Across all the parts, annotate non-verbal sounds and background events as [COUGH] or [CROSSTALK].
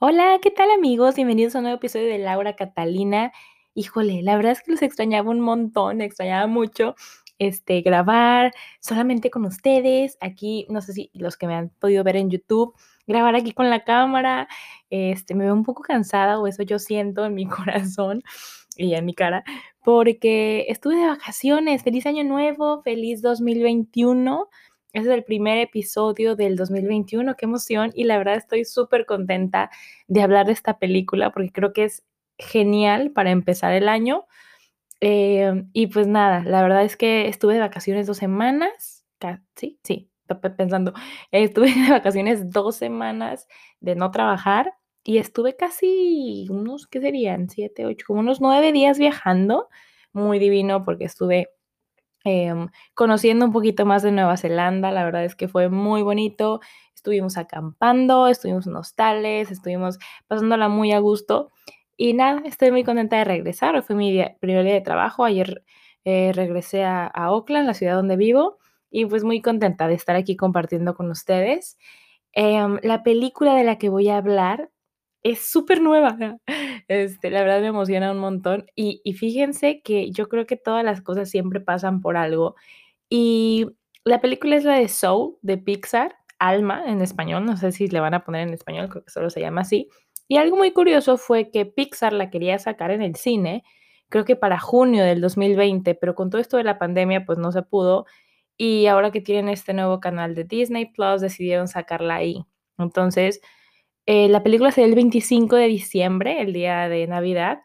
Hola, ¿qué tal amigos? Bienvenidos a un nuevo episodio de Laura Catalina. Híjole, la verdad es que los extrañaba un montón, extrañaba mucho este, grabar solamente con ustedes. Aquí, no sé si los que me han podido ver en YouTube, grabar aquí con la cámara. Este, me veo un poco cansada o eso yo siento en mi [LAUGHS] corazón y en mi cara, porque estuve de vacaciones. Feliz año nuevo, feliz 2021. Este es el primer episodio del 2021, qué emoción y la verdad estoy súper contenta de hablar de esta película porque creo que es genial para empezar el año. Eh, y pues nada, la verdad es que estuve de vacaciones dos semanas, sí, sí, pensando, [LAUGHS] estuve de vacaciones dos semanas de no trabajar y estuve casi unos, ¿qué serían? Siete, ocho, como unos nueve días viajando, muy divino porque estuve Em, conociendo un poquito más de Nueva Zelanda. La verdad es que fue muy bonito. Estuvimos acampando, estuvimos en hostales, estuvimos pasándola muy a gusto. Y nada, estoy muy contenta de regresar. fue mi primer día de trabajo. Ayer eh, regresé a, a Auckland, la ciudad donde vivo, y pues muy contenta de estar aquí compartiendo con ustedes. Em, la película de la que voy a hablar es súper nueva. [LAUGHS] Este, la verdad me emociona un montón. Y, y fíjense que yo creo que todas las cosas siempre pasan por algo. Y la película es la de Soul, de Pixar, Alma en español. No sé si le van a poner en español, creo que solo se llama así. Y algo muy curioso fue que Pixar la quería sacar en el cine, creo que para junio del 2020, pero con todo esto de la pandemia, pues no se pudo. Y ahora que tienen este nuevo canal de Disney Plus, decidieron sacarla ahí. Entonces, eh, la película salió el 25 de diciembre, el día de Navidad,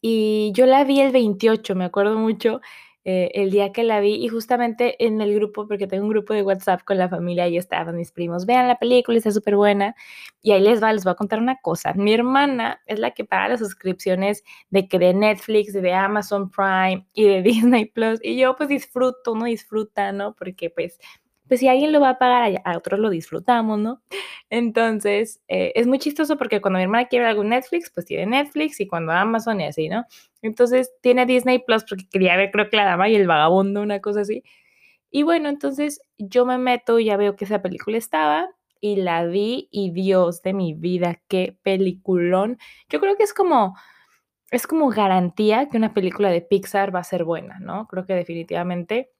y yo la vi el 28, me acuerdo mucho, eh, el día que la vi, y justamente en el grupo, porque tengo un grupo de WhatsApp con la familia, y estaban mis primos, vean la película, está súper buena, y ahí les va, les voy a contar una cosa, mi hermana es la que paga las suscripciones de que de Netflix, de Amazon Prime y de [LAUGHS] Disney Plus, y yo pues disfruto, uno disfruta, ¿no? Porque pues pues si alguien lo va a pagar, a otros lo disfrutamos, ¿no? Entonces, eh, es muy chistoso porque cuando mi hermana quiere algún Netflix, pues tiene Netflix y cuando Amazon y así, ¿no? Entonces, tiene Disney Plus porque quería ver, creo que la dama y el vagabundo, una cosa así. Y bueno, entonces yo me meto y ya veo que esa película estaba y la vi y Dios de mi vida, qué peliculón. Yo creo que es como es como garantía que una película de Pixar va a ser buena, ¿no? Creo que definitivamente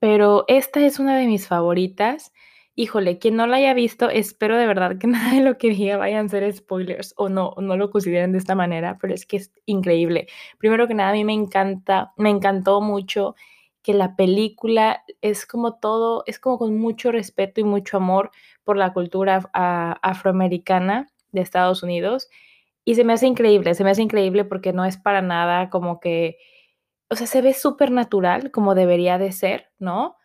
pero esta es una de mis favoritas. Híjole, quien no la haya visto, espero de verdad que [LAUGHS] nada de lo que diga vayan a ser spoilers o no, no lo consideren de esta manera, pero es que es increíble. Primero que nada, a mí me encanta, me encantó mucho que la película es como todo, es como con mucho respeto y mucho amor por la cultura afroamericana de Estados Unidos. Y se me hace increíble, se me hace increíble porque no es para nada como que o sea, se ve súper natural como debería de ser, ¿no?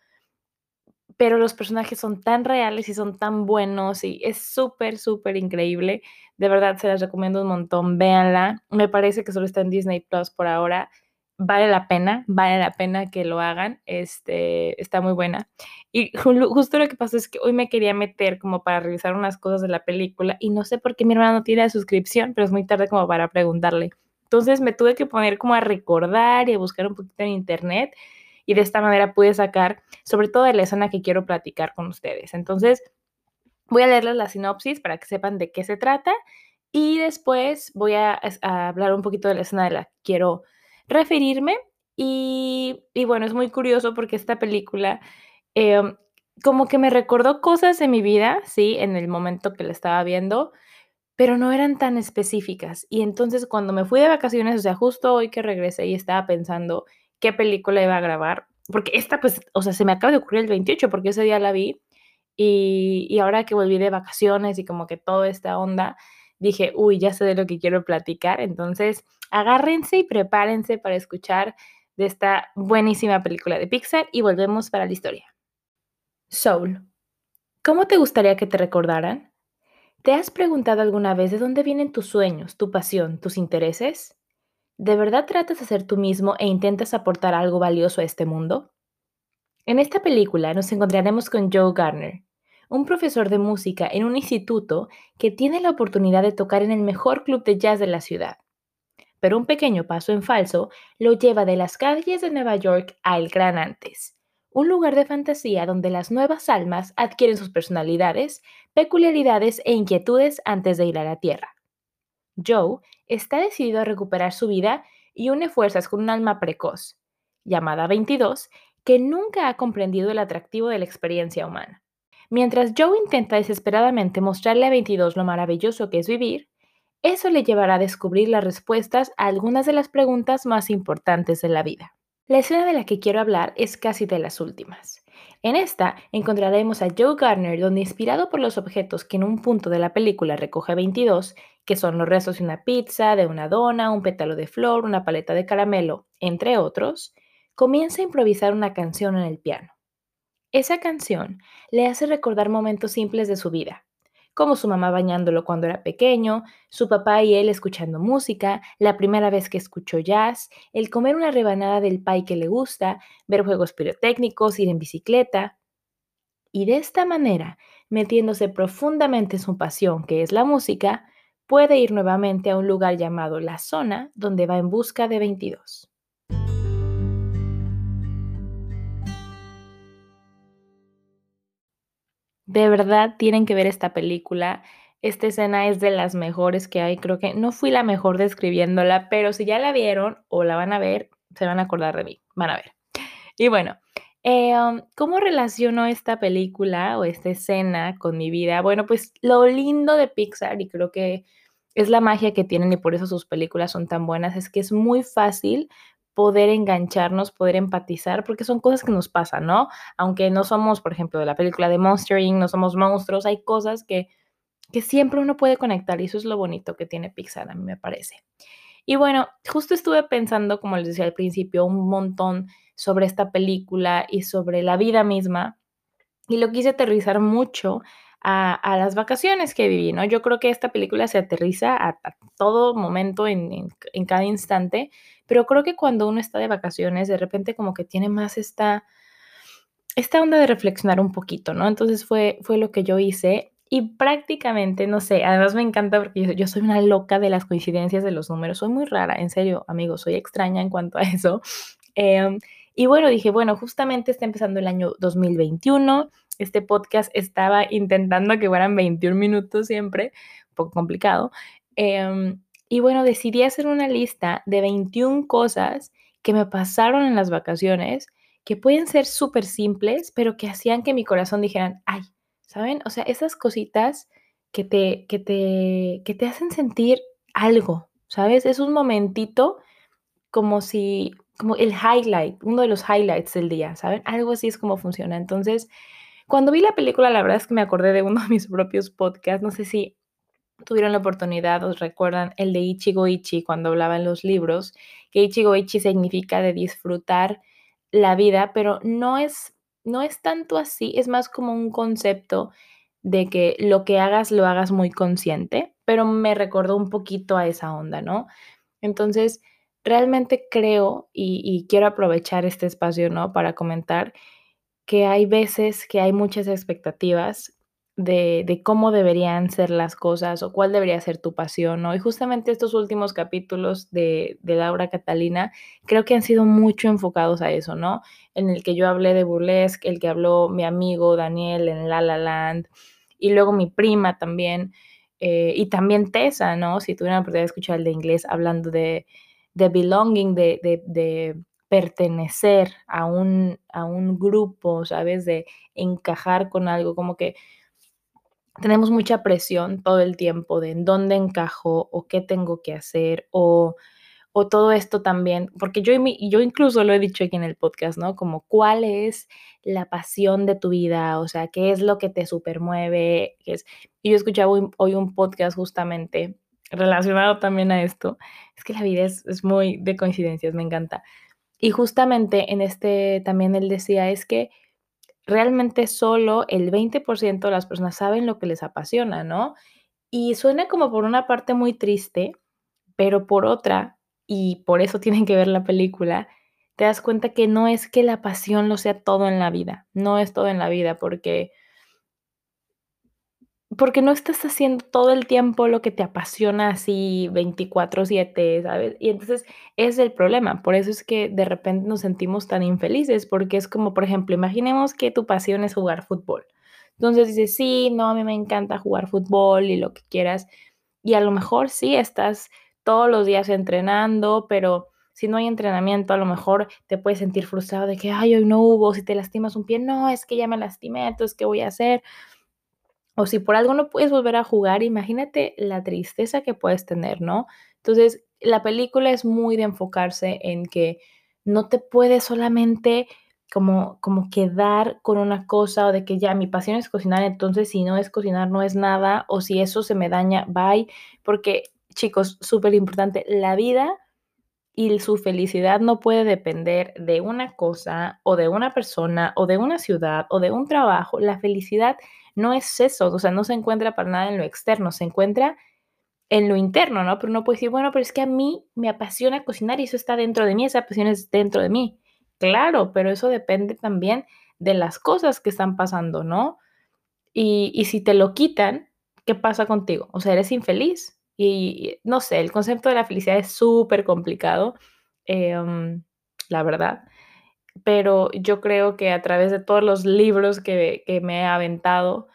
Pero los personajes son tan reales y son tan buenos y es súper, súper increíble. De verdad, se las recomiendo un montón. Véanla. Me parece que solo está en Disney Plus por ahora. Vale la pena, vale la pena que lo hagan. Este, está muy buena. Y justo lo que pasa es que hoy me quería meter como para revisar unas cosas de la película y no sé por qué mi hermana no tiene la suscripción, pero es muy tarde como para preguntarle. Entonces me tuve que poner como a recordar y a buscar un poquito en internet y de esta manera pude sacar sobre todo de la escena que quiero platicar con ustedes. Entonces voy a leerles la sinopsis para que sepan de qué se trata y después voy a, hablar un poquito de la escena de la que quiero referirme. Y, bueno, es muy curioso porque esta película em, como que me recordó cosas de mi vida, sí, en el momento que la estaba viendo pero no eran tan específicas. Y entonces cuando me fui de vacaciones, o sea, justo hoy que regresé y estaba pensando qué película iba a grabar, porque esta pues, o sea, se me acaba de ocurrir el 28 porque ese día la vi y, y ahora que volví de vacaciones y como que toda esta onda, dije, uy, ya sé de lo que quiero platicar. Entonces, agárrense y prepárense para escuchar de esta buenísima película de Pixar y volvemos para la historia. Soul. ¿Cómo te gustaría que te recordaran? ¿Te has preguntado alguna vez de dónde vienen tus sueños, tu pasión, tus intereses? ¿De verdad tratas de ser tú mismo e intentas aportar algo valioso a este mundo? En esta película nos encontraremos con Joe Garner, un profesor de música en un instituto que tiene la oportunidad de tocar en el mejor club de jazz de la ciudad. Pero un pequeño paso en falso lo lleva de las calles de Nueva York a El Gran Antes, un lugar de fantasía donde las nuevas almas adquieren sus personalidades, peculiaridades e inquietudes antes de ir a la Tierra. Joe está decidido a recuperar su vida y une fuerzas con un alma precoz, llamada 22, que nunca ha comprendido el atractivo de la experiencia humana. Mientras Joe intenta desesperadamente mostrarle a 22 lo maravilloso que es vivir, eso le llevará a descubrir las respuestas a algunas de las preguntas más importantes de la vida. La escena de la que quiero hablar es casi de las últimas. En esta encontraremos a Joe Garner donde inspirado por los objetos que en un punto de la película recoge 22, que son los restos de una pizza, de una dona, un pétalo de flor, una paleta de caramelo, entre otros, comienza a improvisar una canción en el piano. Esa canción le hace recordar momentos simples de su vida, como su mamá bañándolo cuando era pequeño, su papá y él escuchando música, la primera vez que escuchó jazz, el comer una rebanada del pie que le gusta, ver juegos pirotécnicos, ir en bicicleta. Y de esta manera, metiéndose profundamente en su pasión, que es la música, puede ir nuevamente a un lugar llamado La Zona, donde va en busca de 22. De verdad tienen que ver esta película. Esta escena es de las mejores que hay. Creo que no fui la mejor describiéndola, pero si ya la vieron o la van a ver, se van a acordar de mí. Van a ver. Y bueno, eh, um, ¿cómo relaciono esta película o esta escena con mi vida? Bueno, pues lo lindo de Pixar, y creo que es la magia que tienen y por eso sus películas son tan buenas, es que es muy fácil poder engancharnos, poder empatizar, porque son cosas que nos pasan, ¿no? Aunque no somos, por ejemplo, de la película de Monstering, no somos monstruos, hay cosas que, que siempre uno puede conectar y eso es lo bonito que tiene Pixar, a mí me parece. Y bueno, justo estuve pensando, como les decía al principio, un montón sobre esta película y sobre la vida misma y lo quise aterrizar mucho a, las vacaciones que viví, ¿no? Yo creo que esta película se aterriza a, todo momento, en, en, cada instante, pero creo que cuando uno está de vacaciones, de repente como que tiene más esta, esta onda de reflexionar un poquito, ¿no? Entonces fue, fue lo que yo hice y prácticamente, no sé, además me encanta porque yo, soy una loca de las coincidencias de los números, soy muy rara, en serio, amigos, soy extraña en cuanto a eso. Em, y bueno, dije, bueno, justamente está empezando el año 2021, este podcast estaba intentando que fueran 21 minutos siempre, un poco complicado. Em, y bueno, decidí hacer una lista de 21 cosas que me pasaron en las vacaciones, que pueden ser súper simples, pero que hacían que mi corazón dijeran, ay, ¿saben? O sea, esas cositas que te, que te, que te hacen sentir algo, ¿sabes? Es un momentito como si, como el highlight, uno de los highlights del día, ¿saben? Algo así es como funciona. Entonces, cuando vi la película, la verdad es que me acordé de uno de mis propios podcasts. No sé si tuvieron la oportunidad, os recuerdan el de Ichigo Ichi cuando hablaba en los libros, que Ichigo Ichi significa de disfrutar la vida, pero no es, no es tanto así, es más como un concepto de que lo que hagas lo hagas muy consciente, pero me recordó un poquito a esa onda, ¿no? Entonces, realmente creo y, y quiero aprovechar este espacio, ¿no? Para comentar que hay veces que hay muchas expectativas de, cómo deberían ser las cosas o cuál debería ser tu pasión, ¿no? Y justamente estos últimos capítulos de, de, Laura Catalina creo que han sido mucho enfocados a eso, ¿no? En el que yo hablé de burlesque, el que habló mi amigo Daniel en La La Land, y luego mi prima también, eh, y también Tessa, ¿no? Si tuvieran la oportunidad de escuchar el de inglés hablando de, de belonging, de, de pertenecer a un, a un grupo, ¿sabes? De encajar con algo, como que tenemos mucha presión todo el tiempo de en dónde encajo o qué tengo que hacer o, o todo esto también, porque yo, yo incluso lo he dicho aquí en el podcast, ¿no? Como cuál es la pasión de tu vida, o sea, qué es lo que te supermueve. Es, yo escuchaba hoy, hoy un podcast justamente relacionado también a esto. Es que la vida es, es muy de coincidencias, me encanta y justamente en este también él decía es que realmente solo el 20% de las personas saben lo que les apasiona, ¿no? Y suena como por una parte muy triste, pero por otra, y por eso [LAUGHS] tienen que ver la película, te das cuenta que no es que la pasión lo sea todo en la vida, no es todo en la vida, porque porque no estás haciendo todo el tiempo lo que te apasiona así 24/7, ¿sabes? Y entonces es el problema, por eso es que de repente nos sentimos tan infelices, porque es como, por ejemplo, imaginemos que tu pasión es jugar fútbol. Entonces dices, sí, no, a mí me encanta jugar fútbol y lo que quieras, y a lo mejor sí estás todos los días entrenando, pero si no hay entrenamiento, a lo mejor te puedes sentir frustrado de que, ay, hoy no hubo, si te lastimas un pie, no, es que ya me lastimé, entonces, ¿qué voy a hacer? O si por algo no puedes volver a jugar, imagínate la tristeza que puedes tener, ¿no? Entonces, la película es muy de enfocarse en que no te puedes solamente como, como quedar con una cosa o de que ya mi pasión es cocinar, entonces si no es cocinar no es nada o si eso se me daña, bye, porque chicos, súper importante, la vida y su felicidad no puede depender de una cosa o de una persona o de una ciudad o de un trabajo. La felicidad no es eso, o sea, no se encuentra para nada en lo externo, se encuentra en lo interno, ¿no? Pero uno puede decir, bueno, pero es que a mí me apasiona cocinar y eso está dentro de mí, esa pasión es dentro de mí. Claro, pero eso depende también de las cosas que están pasando, ¿no? Y, y si te lo quitan, ¿qué pasa contigo? O sea, eres infeliz. Y no sé, el concepto de la felicidad es súper complicado, em, la verdad. Pero yo creo que a través de todos los libros que, que me he aventado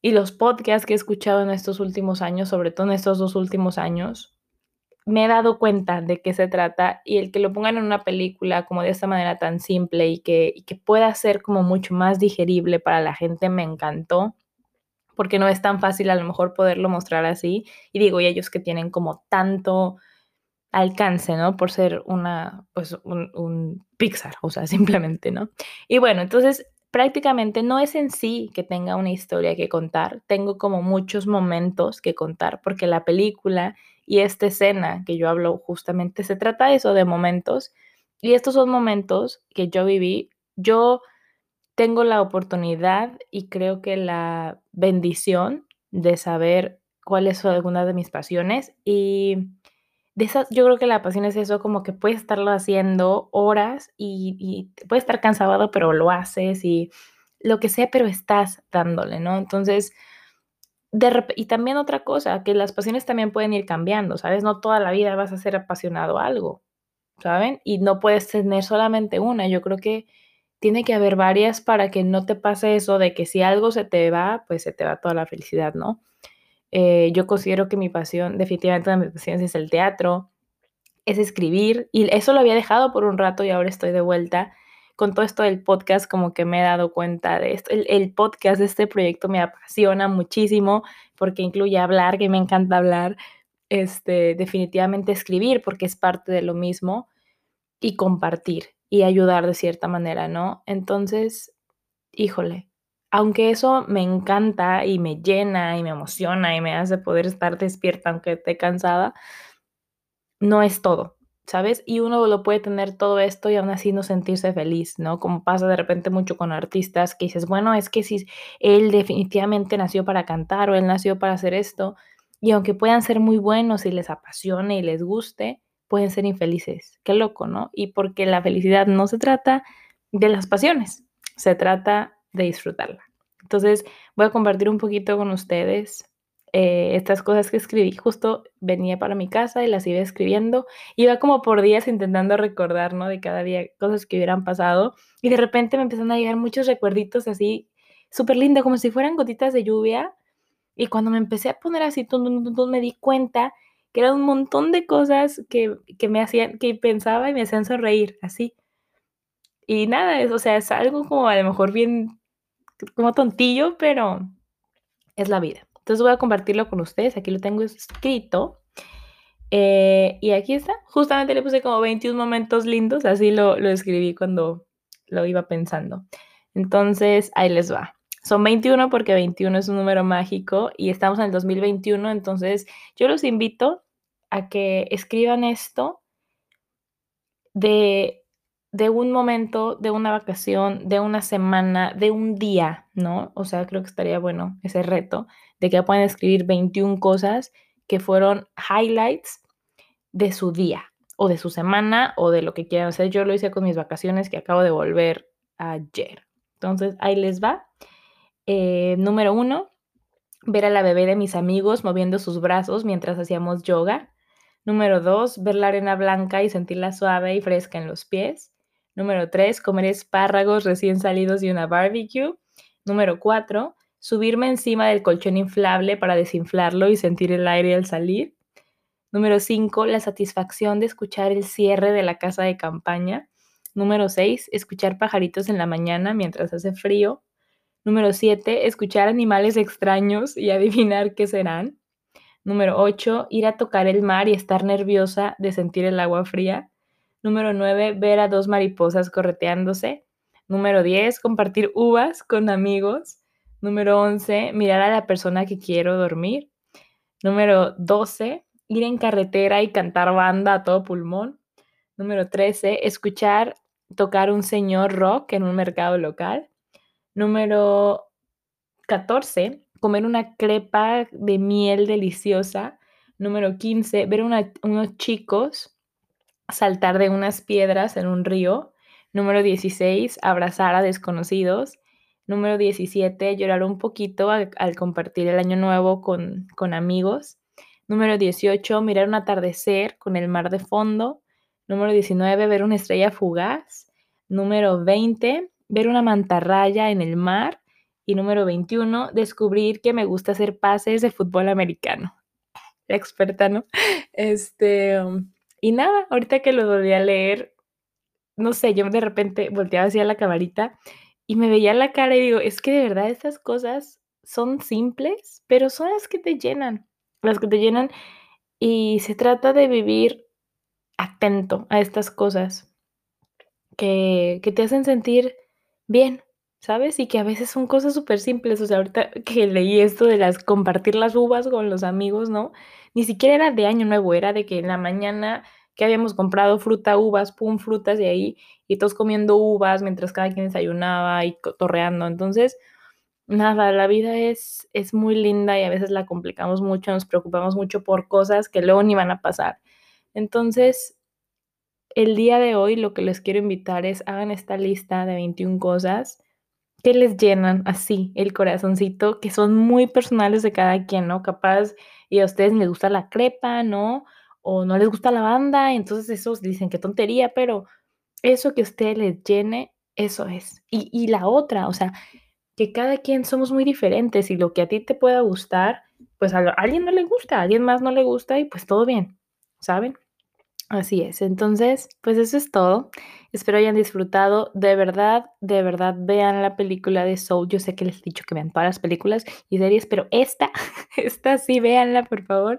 y los podcasts que he escuchado en estos últimos años, sobre todo en estos dos últimos años, me he dado cuenta de qué se trata y el que lo pongan en una película como de esta manera tan simple y que, y que pueda ser como mucho más digerible para la gente me encantó porque no es tan fácil a lo mejor poderlo mostrar así. Y digo, y ellos que tienen como tanto alcance, ¿no? Por ser una, pues, un, Pixar, o sea, [LAUGHS] simplemente, ¿no? Y bueno, entonces prácticamente no es en sí que tenga una historia que contar, tengo como muchos momentos que contar, porque la película y esta escena que yo hablo justamente se trata de eso, de momentos, y estos son momentos que yo viví, yo tengo la oportunidad y creo que la bendición de saber cuáles son algunas de mis pasiones y de esas, yo creo que la pasión es eso, como que puedes estarlo haciendo horas y, y puedes estar cansado, pero lo haces y lo que sea, pero estás dándole, ¿no? Entonces, y también otra cosa, que las pasiones también pueden ir cambiando, ¿sabes? No toda la vida vas a ser apasionado a algo, ¿saben? Y no puedes tener solamente una. Yo creo que tiene que haber varias para que no te pase eso de que si algo se te va, pues se te va toda la felicidad, ¿no? Eh, yo considero que mi pasión, definitivamente una de es el teatro, es escribir, y eso lo había dejado por un rato y ahora estoy de vuelta. Con todo esto del podcast, como que me he dado cuenta de esto. El, el podcast de este proyecto me apasiona muchísimo porque incluye hablar, que me encanta hablar, este, definitivamente escribir porque es parte de lo mismo y compartir y ayudar de cierta manera, ¿no? Entonces, híjole, aunque eso me encanta y me llena y me emociona y me hace poder estar despierta aunque esté cansada, no es todo, ¿sabes? Y uno lo puede tener todo esto y aún así no sentirse feliz, ¿no? Como pasa de repente mucho con artistas que dices, bueno, es que si él definitivamente nació para cantar o él nació para hacer esto, y aunque puedan ser muy buenos y les apasione y les guste, pueden ser infelices. Qué loco, ¿no? Y porque la felicidad no se trata de las pasiones, se trata de disfrutarla. Entonces, voy a compartir un poquito con ustedes eh, estas cosas que escribí. Justo venía para mi casa y las iba escribiendo. Iba como por días intentando recordar, ¿no? De cada día cosas que hubieran pasado. Y de repente me empezaron a llegar muchos recuerditos así, súper lindos, como si fueran gotitas de lluvia. Y cuando me empecé a poner así, me di cuenta que eran un montón de cosas que, me hacían, que pensaba y me hacían sonreír, así. Y nada, es, o sea, es algo como a lo mejor bien, como tontillo, pero es la vida. Entonces voy a compartirlo con ustedes, aquí lo tengo escrito. Eh, y aquí está, justamente le puse como 21 momentos lindos, así lo, lo escribí cuando lo iba pensando. Entonces, ahí les va. Son 21 porque 21 es un número mágico y estamos en el 2021, entonces yo los invito a que escriban esto de de un momento, de una vacación, de una semana, de un día, ¿no? O sea, creo que estaría bueno ese reto de que puedan escribir 21 cosas que fueron highlights de su día o de su semana o de lo que quieran hacer. Yo lo hice con mis vacaciones que acabo de volver ayer. Entonces, ahí les va. Eh, número uno, ver a la bebé de mis amigos moviendo sus brazos mientras hacíamos yoga. Número dos, ver la arena blanca y sentirla suave y fresca en los pies. Número tres, comer espárragos recién salidos de una barbecue. Número cuatro, subirme encima del colchón inflable para desinflarlo y sentir el aire al salir. Número cinco, la satisfacción de escuchar el cierre de la casa de campaña. Número seis, escuchar pajaritos en la mañana mientras hace frío. Número 7, escuchar animales extraños y adivinar qué serán. Número 8, ir a tocar el mar y estar nerviosa de sentir el agua fría. Número 9, ver a dos mariposas correteándose. Número 10, compartir uvas con amigos. Número 11, mirar a la persona que quiero dormir. Número 12, ir en carretera y cantar banda a todo pulmón. Número 13, escuchar tocar un señor rock en un mercado local. Número 14, comer una crepa de miel deliciosa. Número 15, ver unos chicos saltar de unas piedras en un río. Número 16, abrazar a desconocidos. Número 17, llorar un poquito al, compartir el año nuevo con, con amigos. Número 18, mirar un atardecer con el mar de fondo. Número 19, ver una estrella fugaz. Número 20, ver una mantarraya en el mar. Y número 21, descubrir que me gusta hacer pases de fútbol americano. [LAUGHS] La experta, ¿no? Este, um, y nada, ahorita que lo volví a leer, no sé, yo de repente volteaba hacia la camarita y me veía la cara y digo, es que de verdad estas cosas son simples, pero son las que te llenan, las que te llenan y se trata de vivir atento a estas cosas que, que te hacen sentir bien, ¿sabes? Y que a veces son cosas súper simples. O sea, ahorita [LAUGHS] que leí esto de las compartir las uvas con los amigos, ¿no? Ni siquiera era de año nuevo, era de que en la mañana que habíamos comprado fruta, uvas, pum, frutas de ahí, y todos comiendo uvas mientras cada quien desayunaba y torreando. Entonces, nada, la vida es, es muy linda y a veces la complicamos mucho, nos preocupamos mucho por cosas que luego ni van a pasar. Entonces, el día de hoy lo que les quiero invitar es hagan esta lista de 21 cosas que les llenan así el corazoncito, que son muy personales de cada quien, ¿no? Capaz y a ustedes les gusta la crepa, ¿no? O no les gusta la banda, entonces esos dicen que tontería, pero eso que a ustedes les llene, eso es. Y, y la otra, o sea, que cada quien somos muy diferentes y lo que a ti te pueda gustar, pues a, a alguien no le gusta, a alguien más no le gusta y pues todo bien, ¿saben? Así es. Entonces, pues eso es todo. Espero hayan disfrutado. De verdad, de verdad, vean la película de Soul. Yo sé que les he dicho que vean todas las películas y series, pero esta, [LAUGHS] esta sí, véanla, por favor.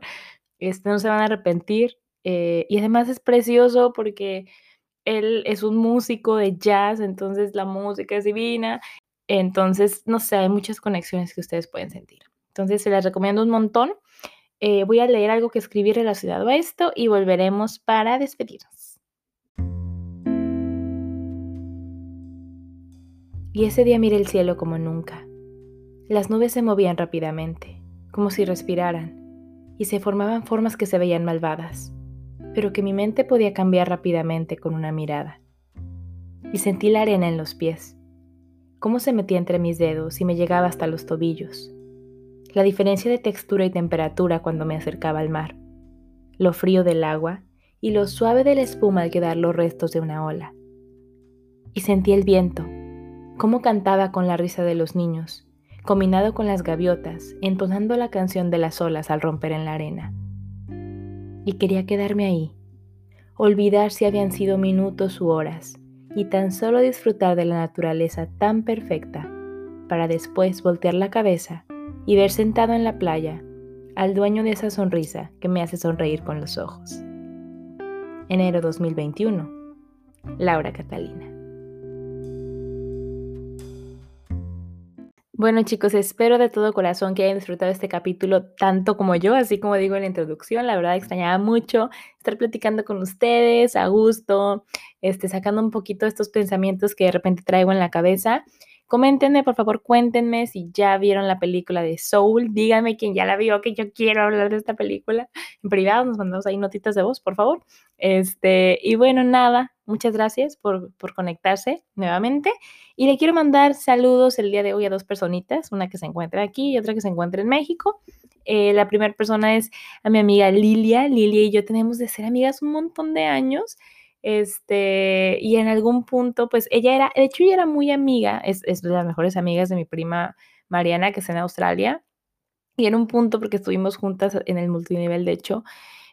Este, no se van a arrepentir. Eh, y además es precioso porque él es un músico de jazz, entonces la música es divina. Entonces, no sé, hay muchas conexiones que ustedes pueden sentir. Entonces, se las recomiendo un montón. Eh, voy a leer algo que escribí relacionado a esto y volveremos para despedirnos. Y ese día miré el cielo como nunca. Las nubes se movían rápidamente, como si respiraran, y se formaban formas que se veían malvadas, pero que mi mente podía cambiar rápidamente con una mirada. Y sentí la arena en los pies, cómo se metía entre mis dedos y me llegaba hasta los tobillos la diferencia de textura y temperatura cuando me acercaba al mar, lo frío del agua y lo suave de la espuma al quedar los restos de una ola. Y sentí el viento, cómo cantaba con la risa de los niños, combinado con las gaviotas, entonando la canción de las olas al romper en la arena. Y quería quedarme ahí, olvidar si habían sido minutos u horas, y tan solo disfrutar de la naturaleza tan perfecta, para después voltear la cabeza y ver sentado en la playa al dueño de esa sonrisa que me hace sonreír con los ojos. Enero 2021. Laura Catalina. Bueno, chicos, espero de todo corazón que hayan disfrutado este capítulo tanto como yo, así como digo en la introducción, la verdad extrañaba mucho estar platicando con ustedes a gusto, este, sacando un poquito estos pensamientos que de repente traigo en la cabeza. Coméntenme, por favor, cuéntenme si ya vieron la película de Soul. Díganme quién ya la vio, que yo quiero hablar de esta película. En privado nos mandamos ahí notitas de voz, por favor. Este, y bueno, nada, muchas gracias por, por conectarse nuevamente. Y le quiero mandar saludos el día de hoy a dos personitas, una que se encuentra aquí y otra que se encuentra en México. Eh, la primera persona es a mi amiga Lilia. Lilia y yo tenemos de ser amigas un montón de años. Este, y en algún punto, pues ella era, de hecho, ella era muy amiga, es, es de las mejores amigas de mi prima Mariana, que está en Australia. Y en un punto, porque estuvimos juntas en el multinivel, de hecho,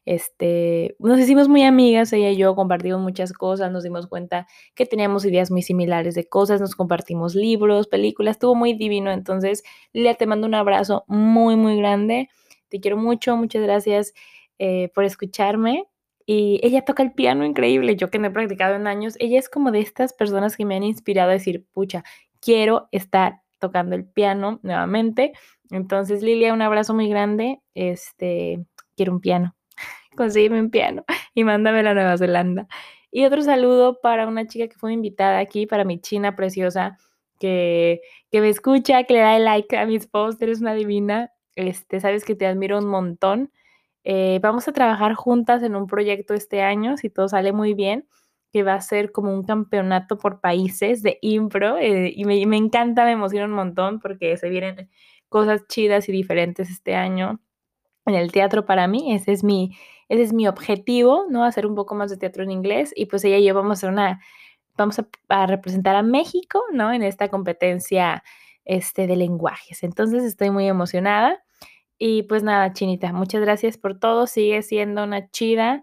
este, nos hicimos muy amigas, ella y yo compartimos muchas cosas, nos dimos cuenta que teníamos ideas muy similares de cosas, nos compartimos libros, películas, estuvo muy divino. Entonces, Lilia, te mando un abrazo muy, muy grande. Te quiero mucho, muchas gracias eh, por escucharme. Y ella toca el piano increíble, yo que no he practicado en años, ella es como de estas personas que me han inspirado a decir, pucha, quiero estar tocando el piano nuevamente. Entonces, Lilia, un abrazo muy grande. Este, quiero un piano. [LAUGHS] Consígueme un piano y mándame a Nueva Zelanda. Y otro saludo para una chica que fue invitada aquí, para mi china preciosa, que, que me escucha, que le da el like a mis posts, eres una divina. Este, sabes que te admiro un montón. Eh, vamos a trabajar juntas en un proyecto este año, si todo sale muy bien, que va a ser como un campeonato por países de impro. Eh, y me, encanta, me emociona un montón porque se vienen cosas chidas y diferentes este año en el teatro para mí. Ese es mi, ese es mi objetivo, ¿no? Hacer un poco más de teatro en inglés. Y pues ella y yo vamos a una, vamos a representar a México, ¿no? En esta competencia este, de lenguajes. Entonces estoy muy emocionada. Y pues nada, Chinita, muchas gracias por todo. Sigue siendo una chida.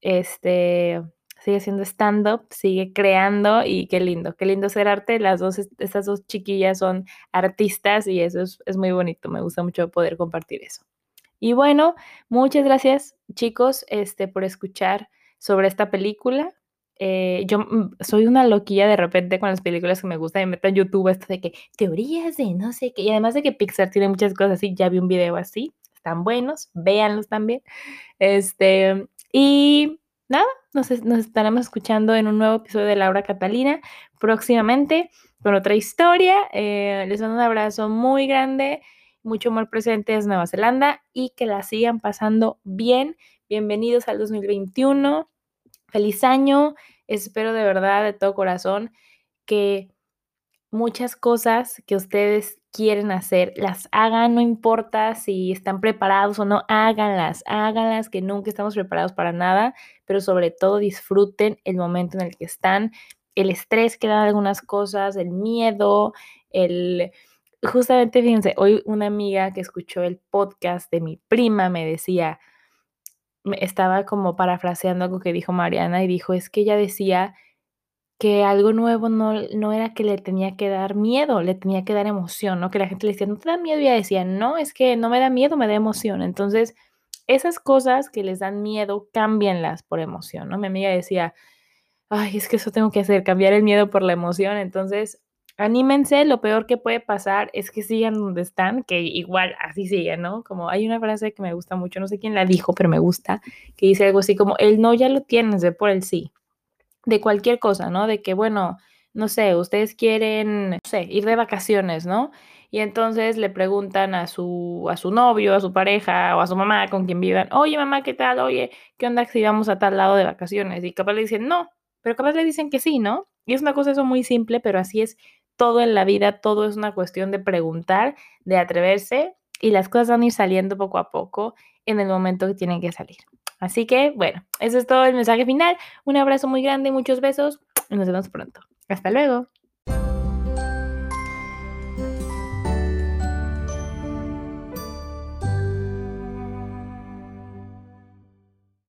Este, sigue siendo stand-up, sigue creando y qué lindo, qué lindo ser arte. Las dos, estas dos chiquillas son artistas y eso es, es muy bonito. Me gusta mucho poder compartir eso. Y bueno, muchas gracias chicos este, por escuchar sobre esta película. Eh, yo mm, soy una loquilla de repente con las películas que me gustan y me meto en YouTube esto de que teorías de no sé qué. Y además de que Pixar tiene muchas cosas así, ya vi un video así, están buenos, véanlos también. Este, y nada, nos, nos estaremos escuchando en un nuevo episodio de Laura Catalina próximamente con otra historia. Eh, les mando un abrazo muy grande, mucho amor presente desde Nueva Zelanda y que la sigan pasando bien. Bienvenidos al 2021. Feliz año. Espero de verdad, de todo corazón, que muchas cosas que ustedes quieren hacer, las hagan, no importa si están preparados o no, háganlas, háganlas, que nunca estamos preparados para nada, pero sobre todo disfruten el momento en el que están, el estrés que dan algunas cosas, el miedo, el... Justamente, fíjense, hoy una amiga que escuchó el podcast de mi prima me decía, estaba como parafraseando algo que dijo Mariana y dijo, es que ella decía que algo nuevo no, no era que le tenía que dar miedo, le tenía que dar emoción, ¿no? Que la gente le decía, no te da miedo y ella decía, no, es que no me da miedo, me da emoción. Entonces, esas cosas que les dan miedo, cámbianlas por emoción, ¿no? Mi amiga decía, ay, es que eso tengo que hacer, cambiar el miedo por la emoción. Entonces, anímense, lo peor que puede pasar es que sigan donde están, que igual así siguen, ¿no? Como hay una frase que me gusta mucho, no sé quién la dijo, pero me gusta, que dice algo así como, el no ya lo tienes, ve por el sí, de cualquier cosa, ¿no? De que, bueno, no sé, ustedes quieren, no sé, ir de vacaciones, ¿no? Y entonces le preguntan a su, a su novio, a su pareja o a su mamá con quien vivan, oye mamá, ¿qué tal? Oye, ¿qué onda si vamos a tal lado de vacaciones? Y capaz le dicen, no, pero capaz le dicen que sí, ¿no? Y es una cosa eso muy simple, pero así es todo en la vida, todo es una cuestión de preguntar, de atreverse y las cosas van a ir saliendo poco a poco en el momento que tienen que salir. Así que, bueno, eso es todo el mensaje final. Un abrazo muy grande, muchos besos y nos vemos pronto. Hasta luego.